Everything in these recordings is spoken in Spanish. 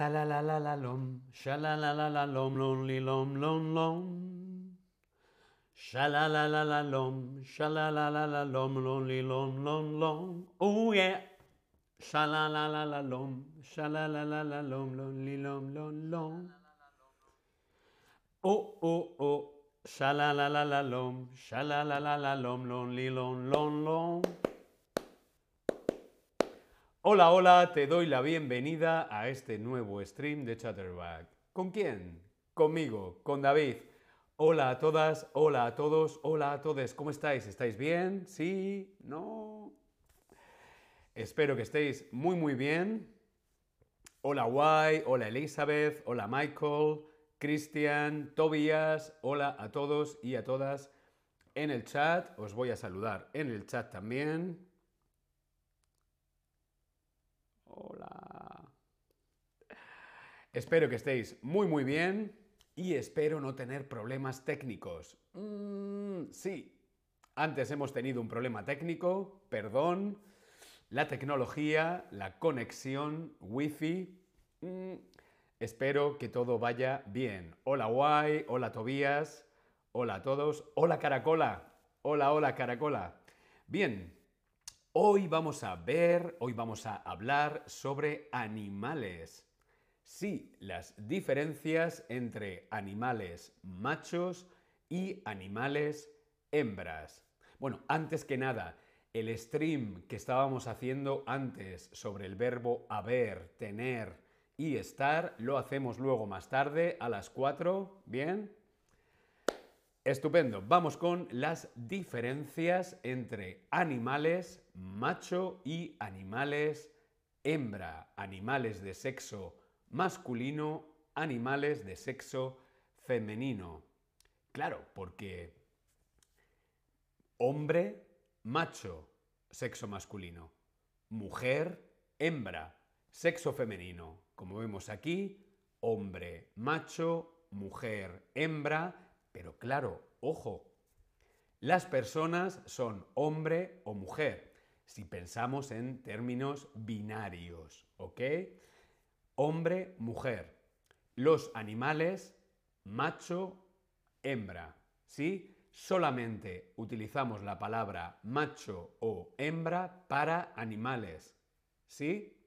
Salalalalom, shalalalalom, lonely lom lom lom. Shalalalalom, shalalalalom, lonely lom lom lom. Oh yeah! Shalalalalom, shalalalalom, lonely lom lom lom. Oh oh oh, shalalalalom, shalalalalom, lonely lom lom lom. Hola, hola, te doy la bienvenida a este nuevo stream de Chatterback. ¿Con quién? Conmigo, con David. Hola a todas, hola a todos, hola a todos. ¿Cómo estáis? ¿Estáis bien? ¿Sí? ¿No? Espero que estéis muy, muy bien. Hola, Guay, hola, Elizabeth, hola, Michael, Cristian, Tobias, hola a todos y a todas en el chat. Os voy a saludar en el chat también. Hola. Espero que estéis muy muy bien y espero no tener problemas técnicos. Mm, sí, antes hemos tenido un problema técnico, perdón. La tecnología, la conexión, wifi. mm, espero que todo vaya bien. Hola Guay, hola Tobías, hola a todos. Hola Caracola, hola, hola Caracola. Bien, Hoy vamos a ver, hoy vamos a hablar sobre animales. Sí, las diferencias entre animales machos y animales hembras. Bueno, antes que nada, el stream que estábamos haciendo antes sobre el verbo haber, tener y estar, lo hacemos luego más tarde a las 4, ¿bien? Estupendo. Vamos con las diferencias entre animales macho y animales hembra. Animales de sexo masculino, animales de sexo femenino. Claro, porque hombre, macho, sexo masculino. Mujer, hembra, sexo femenino. Como vemos aquí, hombre, macho, mujer, hembra, pero claro, ojo, las personas son hombre o mujer, si pensamos en términos binarios, ¿ok? Hombre, mujer. Los animales, macho, hembra, ¿sí? Solamente utilizamos la palabra macho o hembra para animales, ¿sí?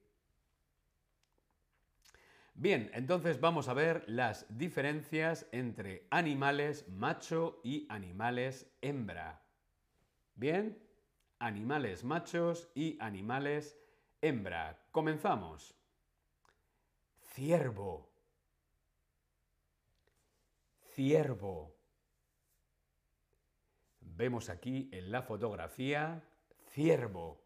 Bien, entonces vamos a ver las diferencias entre animales macho y animales hembra. Bien, animales machos y animales hembra. Comenzamos. Ciervo. Ciervo. Vemos aquí en la fotografía ciervo.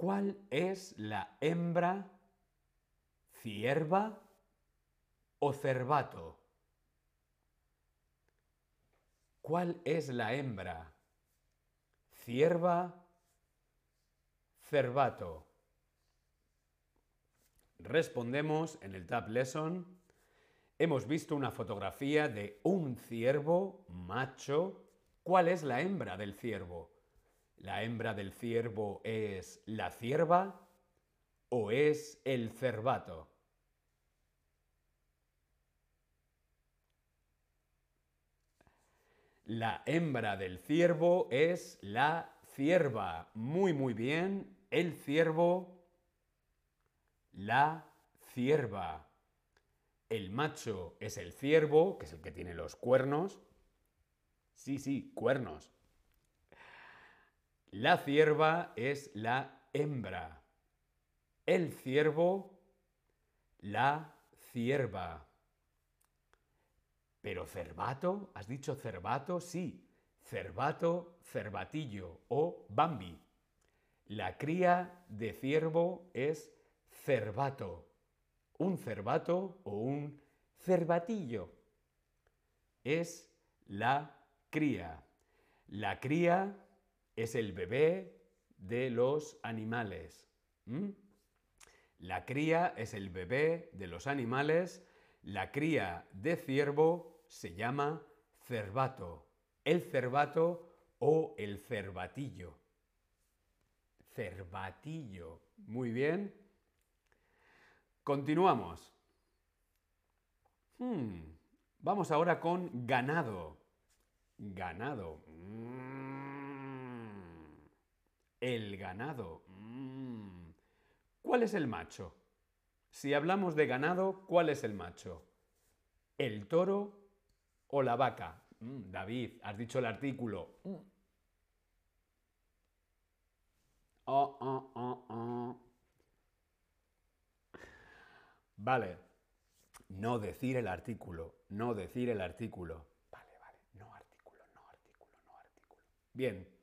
¿Cuál es la hembra cierva o cervato? ¿Cuál es la hembra? ¿Cierva? ¿Cervato? Respondemos en el Tab Lesson. Hemos visto una fotografía de un ciervo macho. ¿Cuál es la hembra del ciervo? ¿La hembra del ciervo es la cierva o es el cervato? La hembra del ciervo es la cierva. Muy, muy bien. El ciervo, la cierva. El macho es el ciervo, que es el que tiene los cuernos. Sí, sí, cuernos. La cierva es la hembra. El ciervo, la cierva. Pero cervato, ¿has dicho cervato? Sí, cervato, cervatillo o bambi. La cría de ciervo es cervato. Un cervato o un cervatillo. Es la cría. La cría es el bebé de los animales. La cría es el bebé de los animales. La cría de ciervo se llama cervato. El cervato o el cervatillo. Cervatillo. Muy bien. Continuamos. Hmm, Vamos ahora con ganado. Ganado. Mm. El ganado. Mm. ¿Cuál es el macho? Si hablamos de ganado, ¿cuál es el macho? ¿El toro o la vaca? Mm, David, has dicho el artículo. Oh, oh, oh, oh. Vale. No decir el artículo. No decir el artículo. Vale, vale. No artículo, no artículo, no artículo. Bien.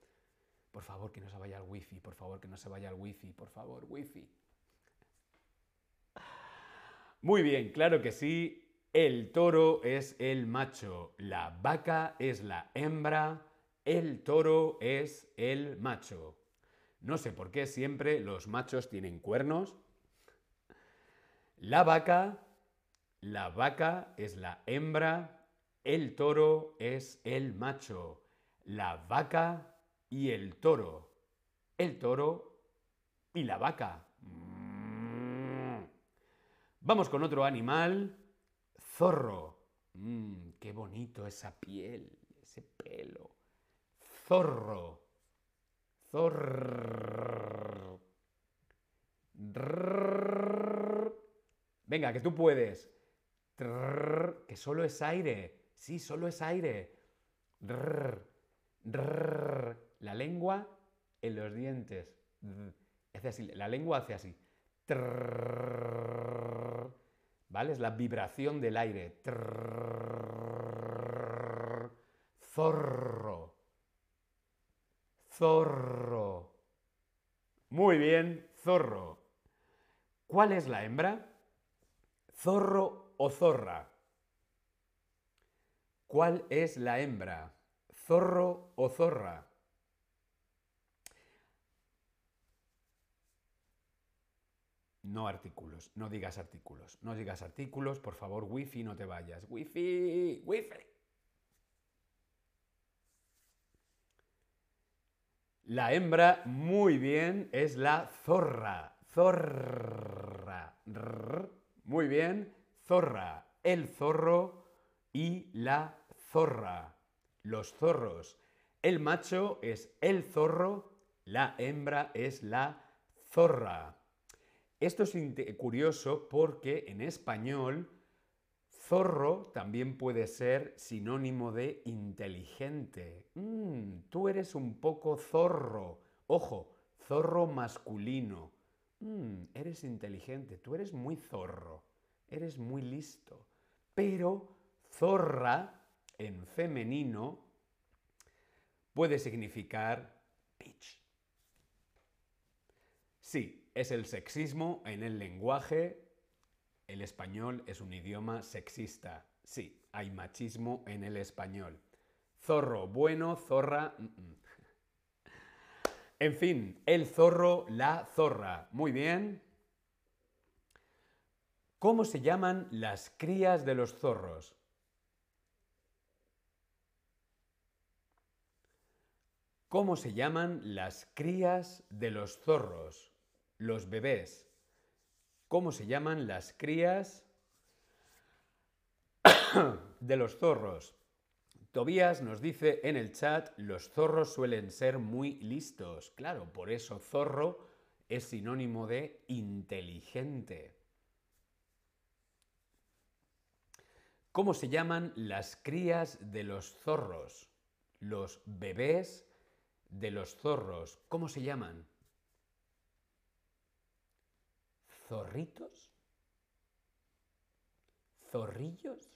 Por favor, que no se vaya al wifi. Por favor, que no se vaya al wifi. Por favor, wifi. Muy bien, claro que sí. El toro es el macho. La vaca es la hembra. El toro es el macho. No sé por qué siempre los machos tienen cuernos. La vaca la vaca es la hembra, el toro es el macho. La vaca y el toro. El toro y la vaca. Vamos con otro animal. Zorro. Mm, qué bonito esa piel, ese pelo. Zorro. Zorro. Venga, que tú puedes que solo es aire. Sí, solo es aire. La lengua en los dientes. Hace así, la lengua hace así. ¿Vale? Es la vibración del aire. Zorro. Zorro. Muy bien, zorro. ¿Cuál es la hembra? Zorro o zorra? ¿Cuál es la hembra? ¿Zorro o zorra? No artículos, no digas artículos, no digas artículos, por favor, wifi, no te vayas. Wifi, wifi. La hembra, muy bien, es la zorra. Zorra. Muy bien zorra, el zorro y la zorra. Los zorros. El macho es el zorro, la hembra es la zorra. Esto es curioso porque en español zorro también puede ser sinónimo de inteligente. Mm, tú eres un poco zorro. Ojo, zorro masculino. Mm, eres inteligente, tú eres muy zorro eres muy listo. Pero zorra en femenino puede significar bitch. Sí, es el sexismo en el lenguaje. El español es un idioma sexista. Sí, hay machismo en el español. Zorro bueno, zorra... En fin, el zorro, la zorra. Muy bien. ¿Cómo se llaman las crías de los zorros? ¿Cómo se llaman las crías de los zorros? Los bebés. ¿Cómo se llaman las crías de los zorros? Tobías nos dice en el chat, los zorros suelen ser muy listos. Claro, por eso zorro es sinónimo de inteligente. ¿Cómo se llaman las crías de los zorros? Los bebés de los zorros. ¿Cómo se llaman? ¿Zorritos? ¿Zorrillos?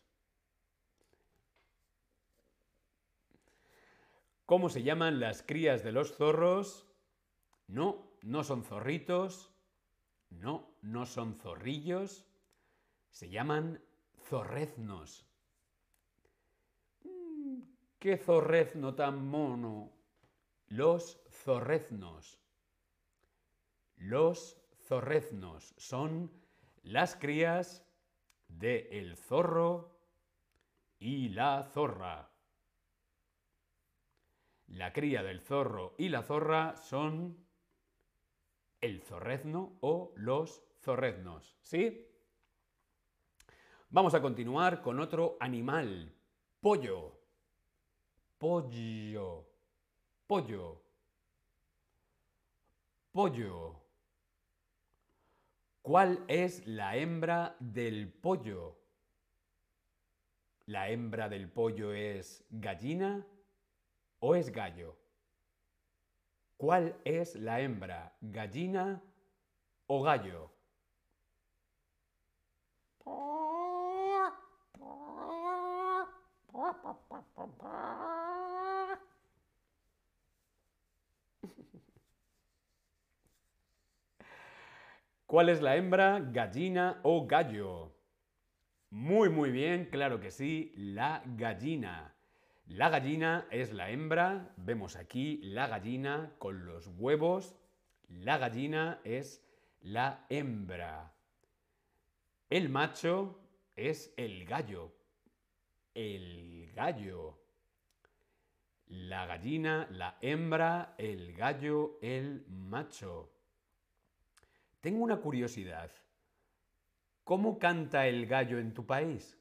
¿Cómo se llaman las crías de los zorros? No, no son zorritos. No, no son zorrillos. Se llaman zorreznos. Mm, ¿Qué zorrezno tan mono? Los zorreznos. Los zorreznos son las crías de el zorro y la zorra. La cría del zorro y la zorra son el zorrezno o los zorreznos. ¿Sí? Vamos a continuar con otro animal. Pollo. Pollo. Pollo. Pollo. ¿Cuál es la hembra del pollo? ¿La hembra del pollo es gallina o es gallo? ¿Cuál es la hembra? ¿Gallina o gallo? ¿Cuál es la hembra? ¿Gallina o gallo? Muy, muy bien, claro que sí, la gallina. La gallina es la hembra, vemos aquí la gallina con los huevos. La gallina es la hembra. El macho es el gallo. El gallo. La gallina, la hembra, el gallo, el macho. Tengo una curiosidad. ¿Cómo canta el gallo en tu país?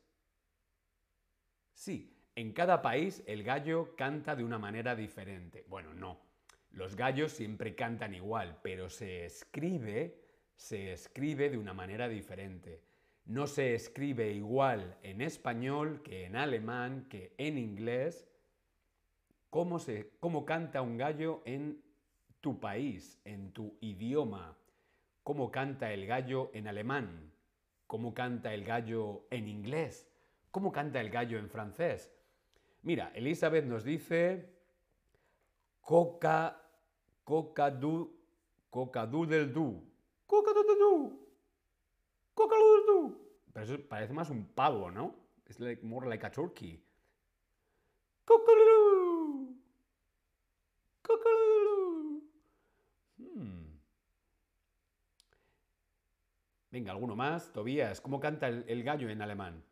Sí, en cada país el gallo canta de una manera diferente. Bueno, no. Los gallos siempre cantan igual, pero se escribe, se escribe de una manera diferente. No se escribe igual en español que en alemán, que en inglés. ¿Cómo, se, cómo canta un gallo en tu país, en tu idioma? Cómo canta el gallo en alemán, cómo canta el gallo en inglés, cómo canta el gallo en francés. Mira, Elizabeth nos dice coca, coca du, coca du del du, coca du del du, coca du del du. Pero eso parece más un pavo, ¿no? Es like, more like a turkey. Coca du, coca du. Hmm. Venga, alguno más. Tobías, ¿cómo canta el, gallo en alemán?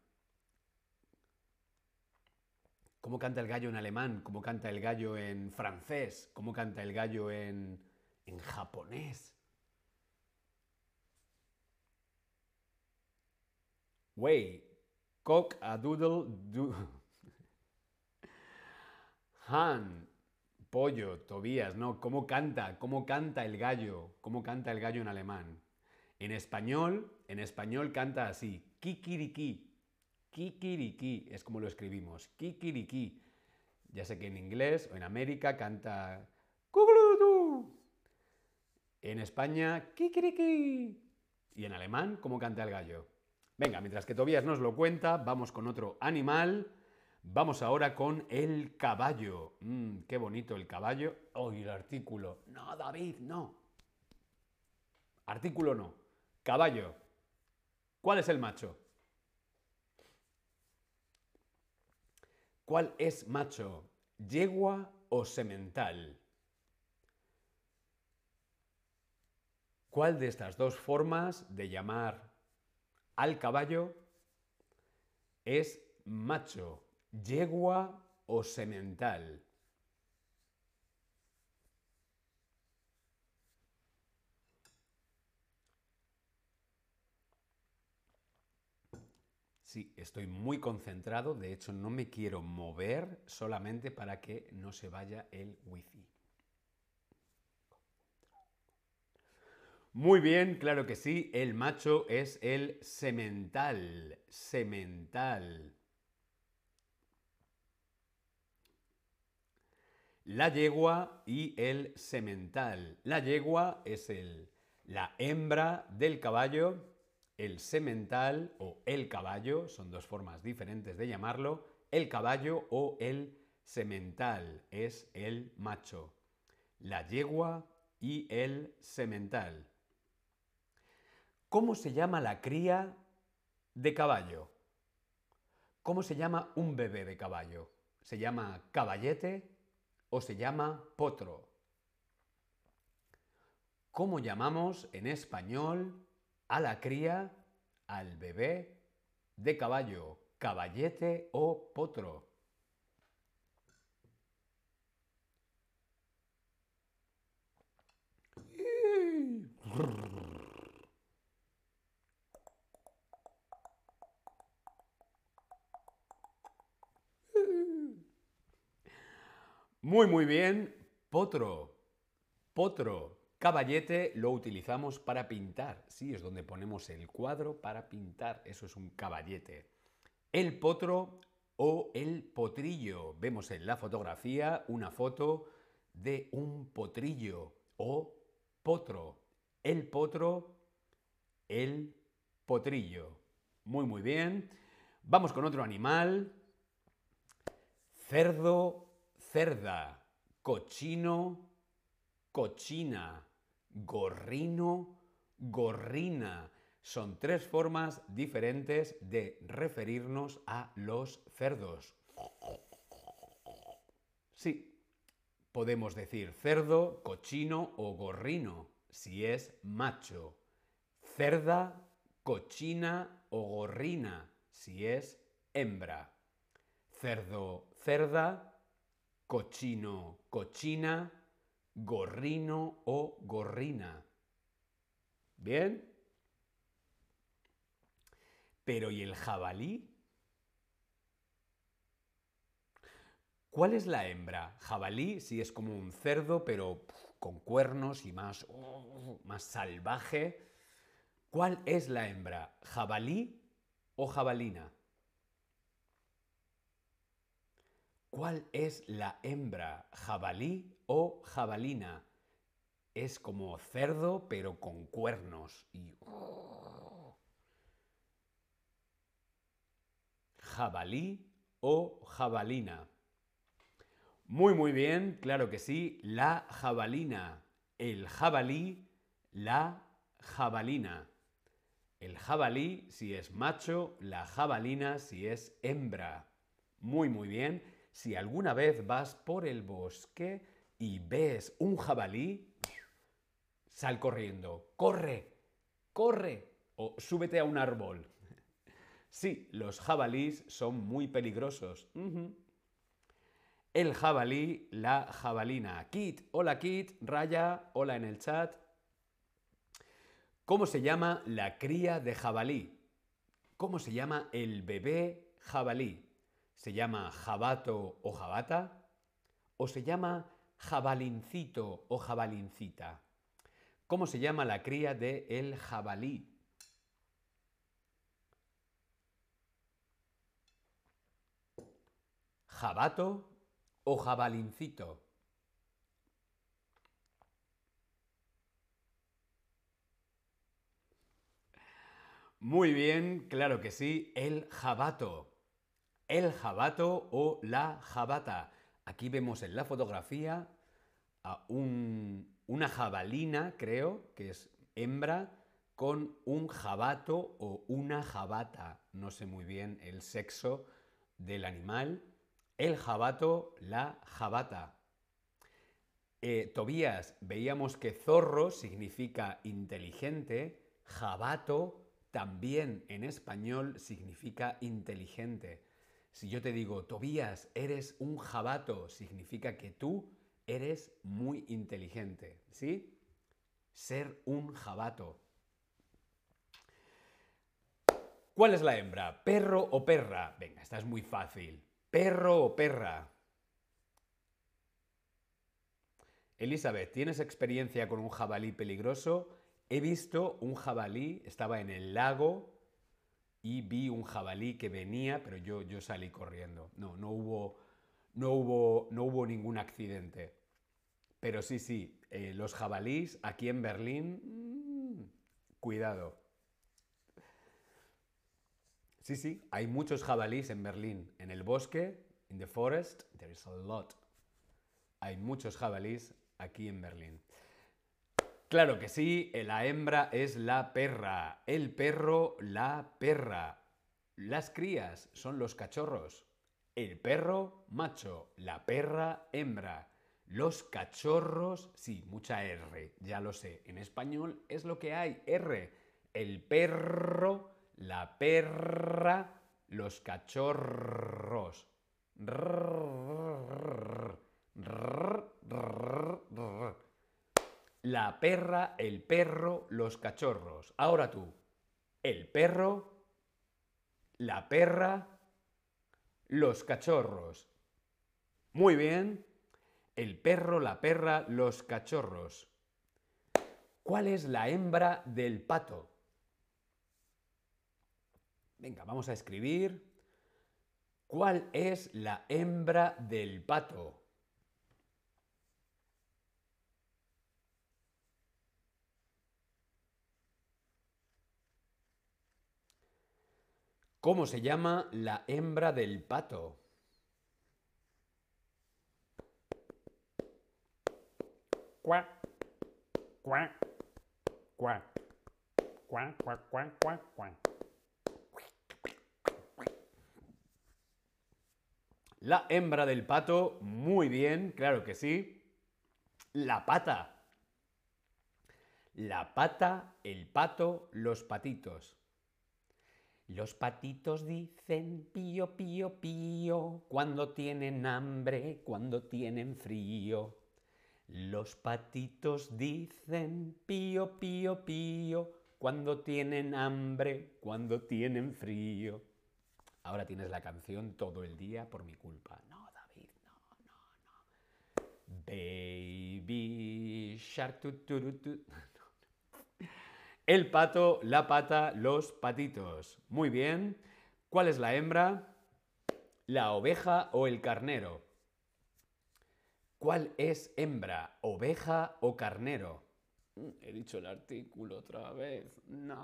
¿Cómo canta el gallo en alemán? ¿Cómo canta el gallo en francés? ¿Cómo canta el gallo en, japonés? Wey, cock a doodle do. Han, pollo, Tobías, ¿no? ¿Cómo canta? ¿Cómo canta el gallo? ¿Cómo canta el gallo en alemán? En español, en español canta así, kikiriki, kikiriki, es como lo escribimos, kikiriki. Ya sé que en inglés o en América canta En España, kikiriki. Y en alemán, ¿cómo canta el gallo? Venga, mientras que Tobías nos lo cuenta, vamos con otro animal. Vamos ahora con el caballo. Mm, qué bonito el caballo. Oh, el artículo. No, David, no. Artículo no. Caballo. ¿Cuál es el macho? ¿Cuál es macho? ¿Yegua o semental? ¿Cuál de estas dos formas de llamar al caballo es macho, yegua o semental? Sí, estoy muy concentrado, de hecho no me quiero mover solamente para que no se vaya el wifi. Muy bien, claro que sí, el macho es el semental, semental. La yegua y el semental. La yegua es el, la hembra del caballo el semental o el caballo, son dos formas diferentes de llamarlo, el caballo o el semental es el macho, la yegua y el semental. ¿Cómo se llama la cría de caballo? ¿Cómo se llama un bebé de caballo? ¿Se llama caballete o se llama potro? ¿Cómo llamamos en español a la cría, al bebé, de caballo, caballete o potro. Muy, muy bien. Potro, potro. Caballete lo utilizamos para pintar. Sí, es donde ponemos el cuadro para pintar. Eso es un caballete. El potro o el potrillo. Vemos en la fotografía una foto de un potrillo o potro. El potro, el potrillo. Muy, muy bien. Vamos con otro animal. Cerdo, cerda. Cochino, cochina. Gorrino, gorrina. Son tres formas diferentes de referirnos a los cerdos. Sí, podemos decir cerdo, cochino o gorrino si es macho. Cerda, cochina o gorrina si es hembra. Cerdo, cerda, cochino, cochina, gorrino o gorrina. ¿Bien? Pero ¿y el jabalí? ¿Cuál es la hembra? Jabalí, sí es como un cerdo, pero con cuernos y más, oh, más salvaje. ¿Cuál es la hembra? ¿Jabalí o jabalina? ¿Cuál es la hembra? ¿Jabalí o jabalina? Es como cerdo, pero con cuernos y... jabalí o jabalina. Muy, muy bien, claro que sí, la jabalina. El jabalí, la jabalina. El jabalí si es macho, la jabalina si es hembra. Muy, muy bien. Si alguna vez vas por el bosque y ves un jabalí, sal corriendo. Corre, corre o súbete a un árbol. Sí, los jabalís son muy peligrosos. El jabalí, la jabalina. Kit, hola Kit, Raya, hola en el chat. ¿Cómo se llama la cría de jabalí? ¿Cómo se llama el bebé jabalí? ¿Se llama jabato o jabata? ¿O se llama jabalincito o jabalincita? ¿Cómo se llama la cría de el jabalí? ¿Jabato o jabalincito? Muy bien, claro que sí, el jabato. El jabato o la jabata. Aquí vemos en la fotografía a una jabalina, creo, que es hembra, con un jabato o una jabata. No sé muy bien el sexo del animal. El jabato, la jabata. Eh, Tobías, veíamos que zorro significa inteligente, jabato también en español significa inteligente. Si yo te digo, Tobías, eres un jabato, significa que tú eres muy inteligente, ¿sí? Ser un jabato. ¿Cuál es la hembra? ¿Perro o perra? Venga, esta es muy fácil. ¿Perro o perra? Elizabeth, ¿tienes experiencia con un jabalí peligroso? He visto un jabalí, estaba en el lago y vi un jabalí que venía, pero yo, yo salí corriendo. No, no hubo, no, hubo, no hubo ningún accidente. Pero sí, sí, eh, los jabalís aquí en Berlín, mm, cuidado. Sí, sí, hay muchos jabalíes en Berlín. En el bosque, in the forest, there is a lot. Hay muchos jabalíes aquí en Berlín. Claro que sí, la hembra es la perra, el perro la perra. Las crías son los cachorros. El perro macho, la perra hembra. Los cachorros, sí, mucha R, ya lo sé. En español es lo que hay, R. El perro la perra, los cachorros. La perra, el perro, los cachorros. Ahora tú. El perro, la perra, los cachorros. Muy bien. el perro, la perra, los cachorros. ¿Cuál es la hembra del pato? Venga, vamos a escribir. ¿Cuál es la hembra del pato? ¿Cómo se llama la hembra del pato? Cuac, cuac, cuac, cuac, cuac, cuac, cuac, cuac. La hembra del pato, muy bien, claro que sí. La pata. La pata, el pato, los patitos. Los patitos dicen pío, pío, pío, cuando tienen hambre, cuando tienen frío. Los patitos dicen pío, pío, pío, cuando tienen hambre, cuando tienen frío. Ahora tienes la canción todo el día por mi culpa. No, David, no, no, no. Baby shark, tu. El pato, la pata, los patitos. Muy bien. ¿Cuál es la hembra? ¿La oveja o el carnero? ¿Cuál es hembra? ¿Oveja o carnero? Mm, He dicho el artículo otra vez. No.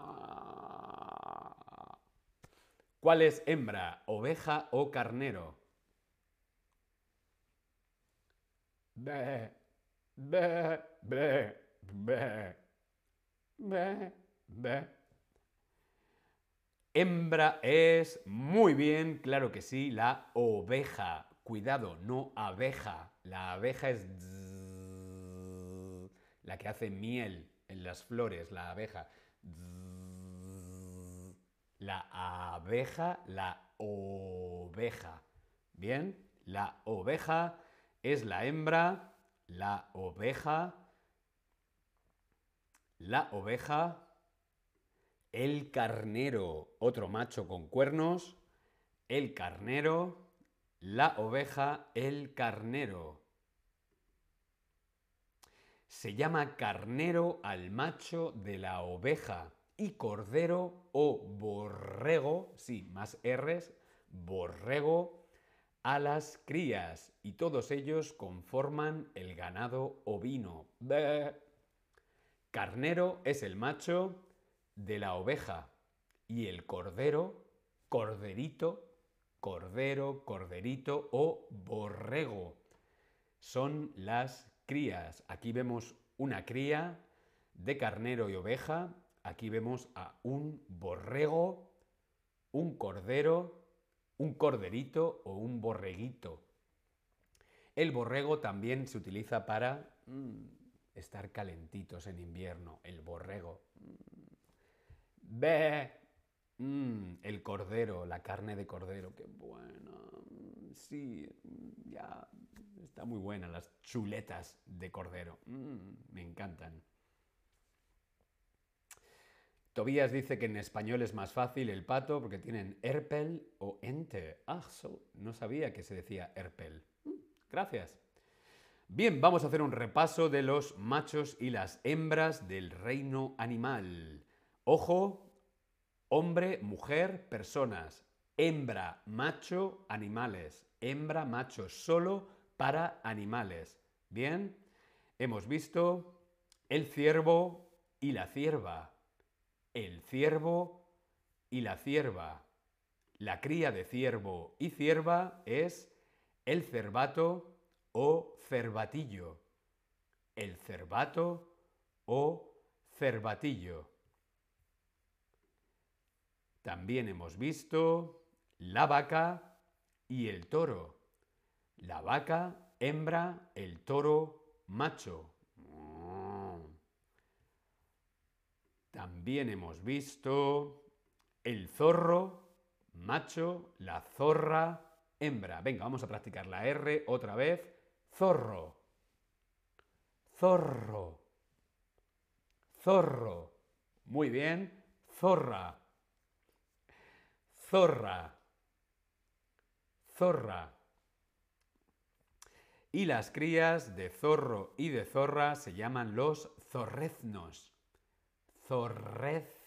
¿Cuál es hembra? ¿Oveja o carnero? Be, be, be, be. Be, be. Hembra es muy bien, claro que sí, la oveja. Cuidado, no abeja. La abeja es la que hace miel en las flores, la abeja. La abeja, la oveja. Bien, la oveja es la hembra, la oveja la oveja, el carnero, otro macho con cuernos, el carnero, la oveja, el carnero. Se llama carnero al macho de la oveja y cordero o borrego, sí, más R's, borrego, a las crías y todos ellos conforman el ganado ovino. Carnero es el macho de la oveja y el cordero, corderito, cordero, corderito o borrego. Son las crías. Aquí vemos una cría de carnero y oveja. Aquí vemos a un borrego, un cordero, un corderito o un borreguito. El borrego también se utiliza para mm, estar calentitos en invierno, el borrego. Ve, mm, el cordero, la carne de cordero, qué buena. Sí, ya está muy buena las chuletas de cordero. Mm, me encantan. Tobías dice que en español es más fácil el pato porque tienen erpel o ente. Ah, so- no sabía que se decía erpel. Mm, Gracias. Bien, vamos a hacer un repaso de los machos y las hembras del reino animal. Ojo, hombre, mujer, personas. Hembra, macho, animales. Hembra, macho, solo para animales. Bien, hemos visto el ciervo y la cierva. El ciervo y la cierva. La cría de ciervo y cierva es el cervato o cervatillo. El cervato o cervatillo. También hemos visto la vaca y el toro. La vaca hembra, el toro macho. También hemos visto el zorro macho, la zorra hembra. Venga, vamos a practicar la R otra vez. Zorro. Zorro. Zorro. Muy bien. Zorra. Zorra. Zorra. Y las crías de zorro y de zorra se llaman los zorreznos. Zorreznos.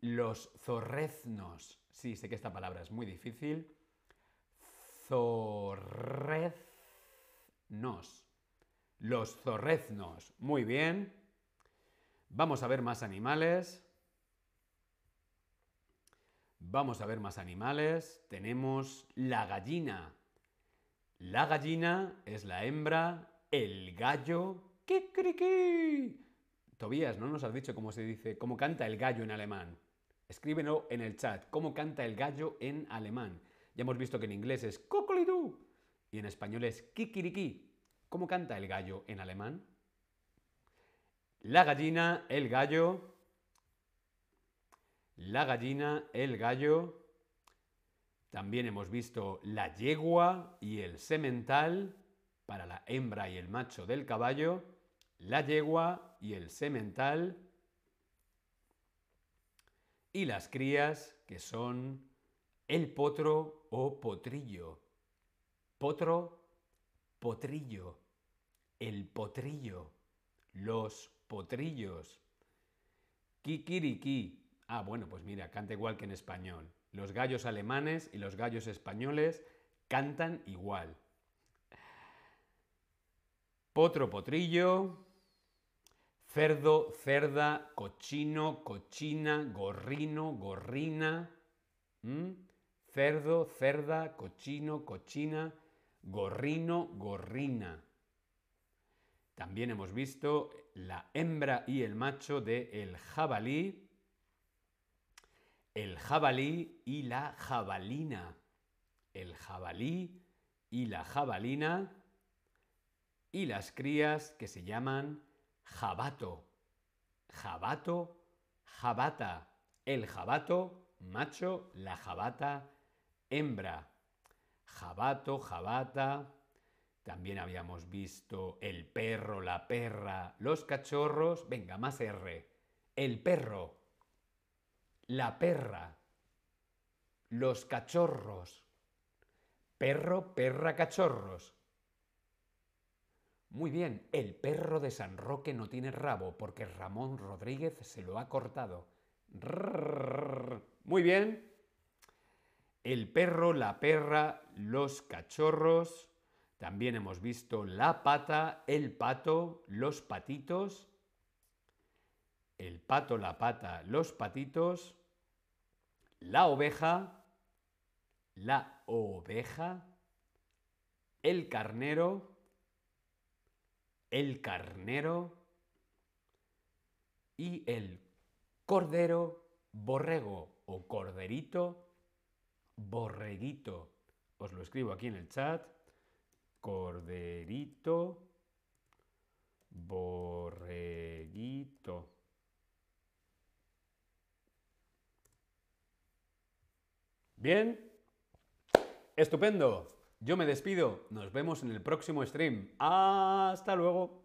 Los zorreznos. Sí, sé que esta palabra es muy difícil. Zorreznos. Los zorreznos. Muy bien. Vamos a ver más animales. Vamos a ver más animales. Tenemos la gallina. La gallina es la hembra, el gallo. ¡Kikiriki! Tobías, ¿no nos has dicho cómo se dice, cómo canta el gallo en alemán? Escríbelo en el chat. ¿Cómo canta el gallo en alemán? Ya hemos visto que en inglés es cocolidú y en español es kikiriki. ¿Cómo canta el gallo en alemán? La gallina, el gallo. La gallina, el gallo. También hemos visto la yegua y el semental para la hembra y el macho del caballo. La yegua y el semental. Y las crías que son el potro o potrillo. Potro, potrillo. El potrillo. Los potrillos. Kikiriki. Ah, bueno, pues mira, canta igual que en español. Los gallos alemanes y los gallos españoles cantan igual. Potro, potrillo. Cerdo, cerda, cochino, cochina, gorrino, gorrina. ¿Mm? Cerdo, cerda, cochino, cochina, gorrino, gorrina. También hemos visto la hembra y el macho de el jabalí, el jabalí y la jabalina. El jabalí y la jabalina y las crías que se llaman jabato. Jabato, jabata. El jabato, macho, la jabata, hembra. Jabato, jabata. También habíamos visto el perro, la perra, los cachorros. Venga, más R. El perro, la perra, los cachorros. Perro, perra, cachorros. Muy bien, el perro de San Roque no tiene rabo porque Ramón Rodríguez se lo ha cortado. Muy bien. El perro, la perra, los cachorros. También hemos visto la pata, el pato, los patitos. El pato, la pata, los patitos. La oveja, la oveja. El carnero, el carnero. Y el cordero, borrego o corderito, borreguito. Os lo escribo aquí en el chat. Corderito, borreguito. Bien, estupendo. Yo me despido. Nos vemos en el próximo stream. Hasta luego.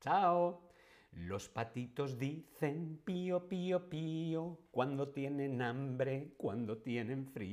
Chao. Los patitos dicen pío, pío, pío cuando tienen hambre, cuando tienen frío.